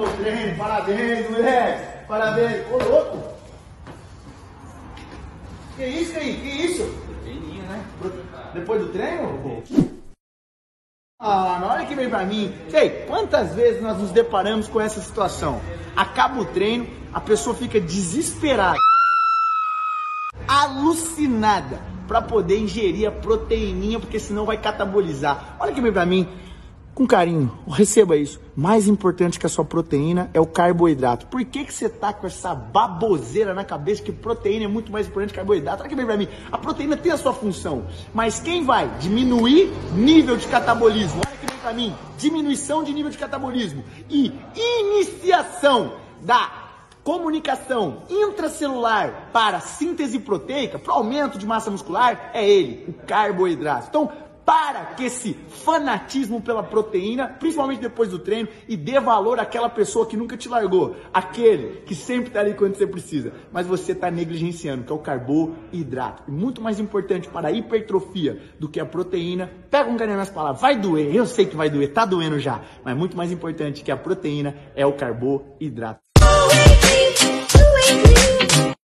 no treino. Parabéns, moleque. Parabéns. Ô, louco. Que isso, aí? Que isso? Treininho, né? Depois do treino? Ah, na hora que vem pra mim. Sei, quantas vezes nós nos deparamos com essa situação? Acaba o treino, a pessoa fica desesperada, alucinada, pra poder ingerir a proteininha, porque senão vai catabolizar. Olha que vem pra mim com carinho, receba isso. Mais importante que a sua proteína é o carboidrato. Por que, que você tá com essa baboseira na cabeça que proteína é muito mais importante que carboidrato? Olha que vem pra mim. A proteína tem a sua função, mas quem vai diminuir nível de catabolismo? Olha que vem pra mim. Diminuição de nível de catabolismo e iniciação da comunicação intracelular para síntese proteica, para aumento de massa muscular, é ele, o carboidrato. Então, para que esse fanatismo pela proteína, principalmente depois do treino, e dê valor àquela pessoa que nunca te largou, aquele que sempre está ali quando você precisa, mas você está negligenciando, que é o carboidrato. E muito mais importante para a hipertrofia do que a proteína, pega um carinho nas palavras, vai doer, eu sei que vai doer, tá doendo já, mas muito mais importante que a proteína é o carboidrato.